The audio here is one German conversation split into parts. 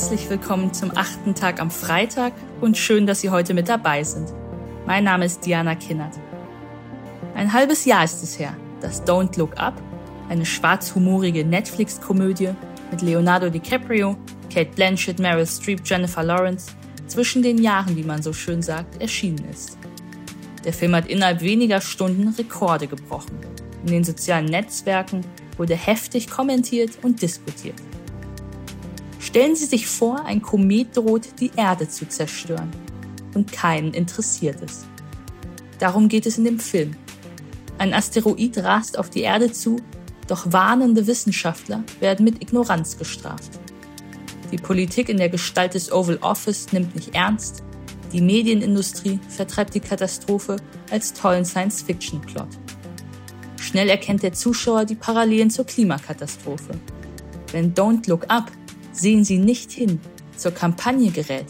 herzlich willkommen zum achten Tag am Freitag und schön, dass Sie heute mit dabei sind. Mein Name ist Diana Kinnert. Ein halbes Jahr ist es her, dass Don't Look Up, eine schwarzhumorige Netflix-Komödie mit Leonardo DiCaprio, Kate Blanchett, Meryl Streep, Jennifer Lawrence, zwischen den Jahren, wie man so schön sagt, erschienen ist. Der Film hat innerhalb weniger Stunden Rekorde gebrochen. In den sozialen Netzwerken wurde heftig kommentiert und diskutiert. Stellen Sie sich vor, ein Komet droht, die Erde zu zerstören. Und keinen interessiert es. Darum geht es in dem Film. Ein Asteroid rast auf die Erde zu, doch warnende Wissenschaftler werden mit Ignoranz gestraft. Die Politik in der Gestalt des Oval Office nimmt nicht ernst, die Medienindustrie vertreibt die Katastrophe als tollen Science-Fiction-Plot. Schnell erkennt der Zuschauer die Parallelen zur Klimakatastrophe. Wenn Don't Look Up Sehen Sie nicht hin, zur Kampagne gerät,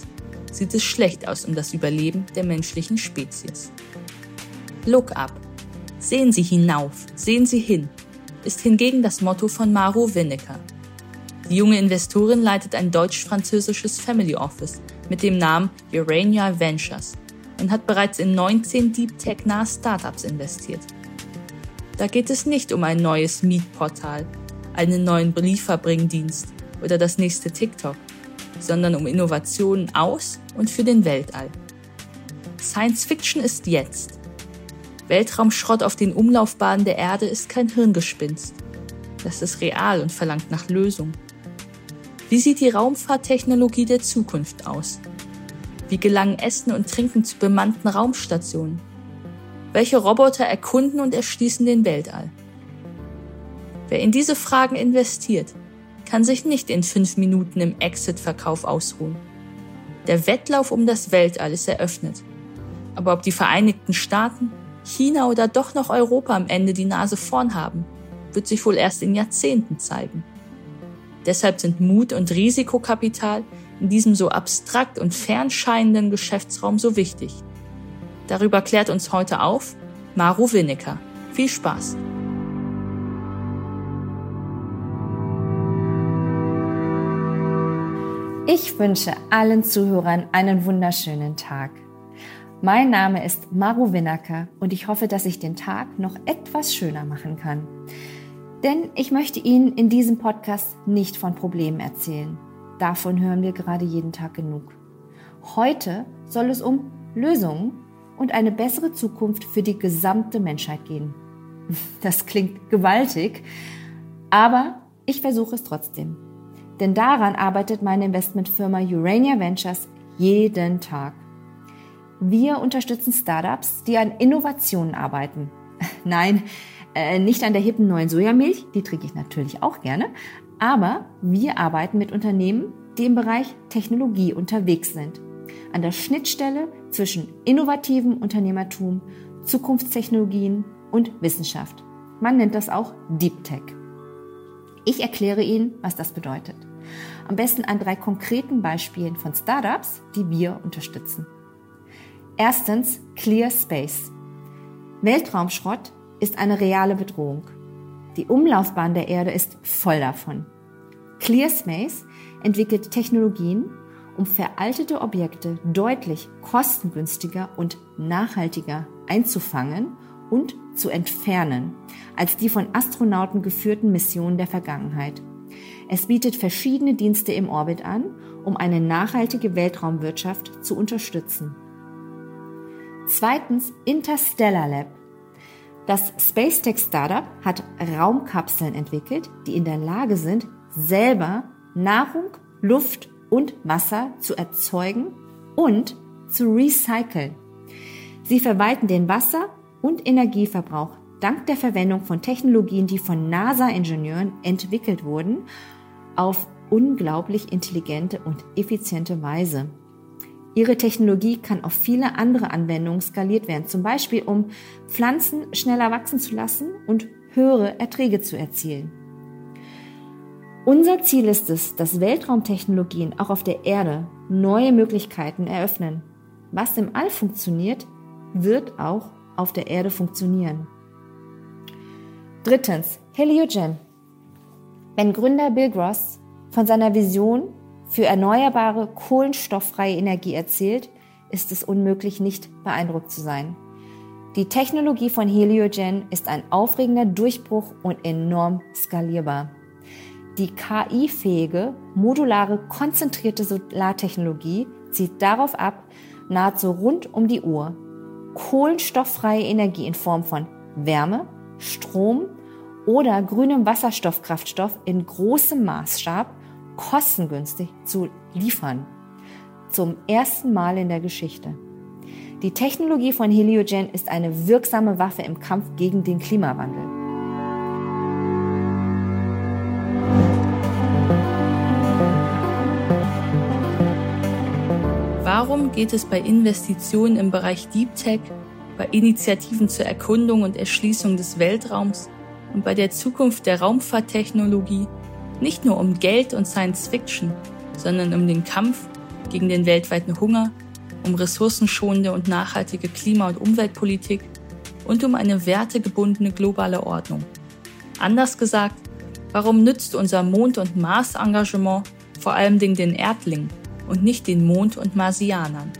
sieht es schlecht aus um das Überleben der menschlichen Spezies. Look up. Sehen Sie hinauf, sehen Sie hin, ist hingegen das Motto von Maru Winnecker. Die junge Investorin leitet ein deutsch-französisches Family Office mit dem Namen Urania Ventures und hat bereits in 19 Deep Tech-nahe Startups investiert. Da geht es nicht um ein neues Mietportal, einen neuen Briefverbringdienst oder das nächste TikTok, sondern um Innovationen aus und für den Weltall. Science Fiction ist jetzt. Weltraumschrott auf den Umlaufbahnen der Erde ist kein Hirngespinst. Das ist real und verlangt nach Lösung. Wie sieht die Raumfahrttechnologie der Zukunft aus? Wie gelangen Essen und Trinken zu bemannten Raumstationen? Welche Roboter erkunden und erschließen den Weltall? Wer in diese Fragen investiert, kann sich nicht in fünf Minuten im Exit-Verkauf ausruhen. Der Wettlauf um das Weltall ist eröffnet. Aber ob die Vereinigten Staaten, China oder doch noch Europa am Ende die Nase vorn haben, wird sich wohl erst in Jahrzehnten zeigen. Deshalb sind Mut und Risikokapital in diesem so abstrakt und fernscheinenden Geschäftsraum so wichtig. Darüber klärt uns heute auf Maru Winnecker. Viel Spaß! Ich wünsche allen Zuhörern einen wunderschönen Tag. Mein Name ist Maru Winnacker und ich hoffe, dass ich den Tag noch etwas schöner machen kann. Denn ich möchte Ihnen in diesem Podcast nicht von Problemen erzählen. Davon hören wir gerade jeden Tag genug. Heute soll es um Lösungen und eine bessere Zukunft für die gesamte Menschheit gehen. Das klingt gewaltig, aber ich versuche es trotzdem. Denn daran arbeitet meine Investmentfirma Urania Ventures jeden Tag. Wir unterstützen Startups, die an Innovationen arbeiten. Nein, äh, nicht an der hippen neuen Sojamilch, die trinke ich natürlich auch gerne, aber wir arbeiten mit Unternehmen, die im Bereich Technologie unterwegs sind. An der Schnittstelle zwischen innovativem Unternehmertum, Zukunftstechnologien und Wissenschaft. Man nennt das auch Deep Tech. Ich erkläre Ihnen, was das bedeutet. Am besten an drei konkreten Beispielen von Startups, die wir unterstützen. Erstens Clear Space. Weltraumschrott ist eine reale Bedrohung. Die Umlaufbahn der Erde ist voll davon. Clear Space entwickelt Technologien, um veraltete Objekte deutlich kostengünstiger und nachhaltiger einzufangen und zu entfernen als die von Astronauten geführten Missionen der Vergangenheit. Es bietet verschiedene Dienste im Orbit an, um eine nachhaltige Weltraumwirtschaft zu unterstützen. Zweitens Interstellar Lab. Das Space Tech Startup hat Raumkapseln entwickelt, die in der Lage sind, selber Nahrung, Luft und Wasser zu erzeugen und zu recyceln. Sie verwalten den Wasser- und Energieverbrauch dank der Verwendung von Technologien, die von NASA-Ingenieuren entwickelt wurden auf unglaublich intelligente und effiziente Weise. Ihre Technologie kann auf viele andere Anwendungen skaliert werden, zum Beispiel um Pflanzen schneller wachsen zu lassen und höhere Erträge zu erzielen. Unser Ziel ist es, dass Weltraumtechnologien auch auf der Erde neue Möglichkeiten eröffnen. Was im All funktioniert, wird auch auf der Erde funktionieren. Drittens, Heliogen. Wenn Gründer Bill Gross von seiner Vision für erneuerbare, kohlenstofffreie Energie erzielt, ist es unmöglich, nicht beeindruckt zu sein. Die Technologie von Heliogen ist ein aufregender Durchbruch und enorm skalierbar. Die KI-fähige, modulare, konzentrierte Solartechnologie zieht darauf ab, nahezu rund um die Uhr kohlenstofffreie Energie in Form von Wärme, Strom oder grünem Wasserstoffkraftstoff in großem Maßstab kostengünstig zu liefern. Zum ersten Mal in der Geschichte. Die Technologie von Heliogen ist eine wirksame Waffe im Kampf gegen den Klimawandel. Warum geht es bei Investitionen im Bereich Deep Tech, bei Initiativen zur Erkundung und Erschließung des Weltraums und bei der Zukunft der Raumfahrttechnologie nicht nur um Geld und Science Fiction, sondern um den Kampf gegen den weltweiten Hunger, um ressourcenschonende und nachhaltige Klima- und Umweltpolitik und um eine wertegebundene globale Ordnung. Anders gesagt, warum nützt unser Mond- und Mars-Engagement vor allem den Erdlingen und nicht den Mond- und Marsianern?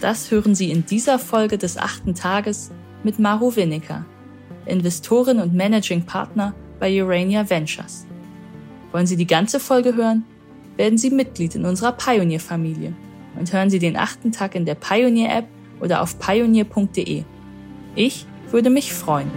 Das hören Sie in dieser Folge des achten Tages mit Maru Winnecker, Investorin und Managing Partner bei Urania Ventures. Wollen Sie die ganze Folge hören? Werden Sie Mitglied in unserer Pioneer-Familie und hören Sie den achten Tag in der Pioneer-App oder auf pioneer.de. Ich würde mich freuen.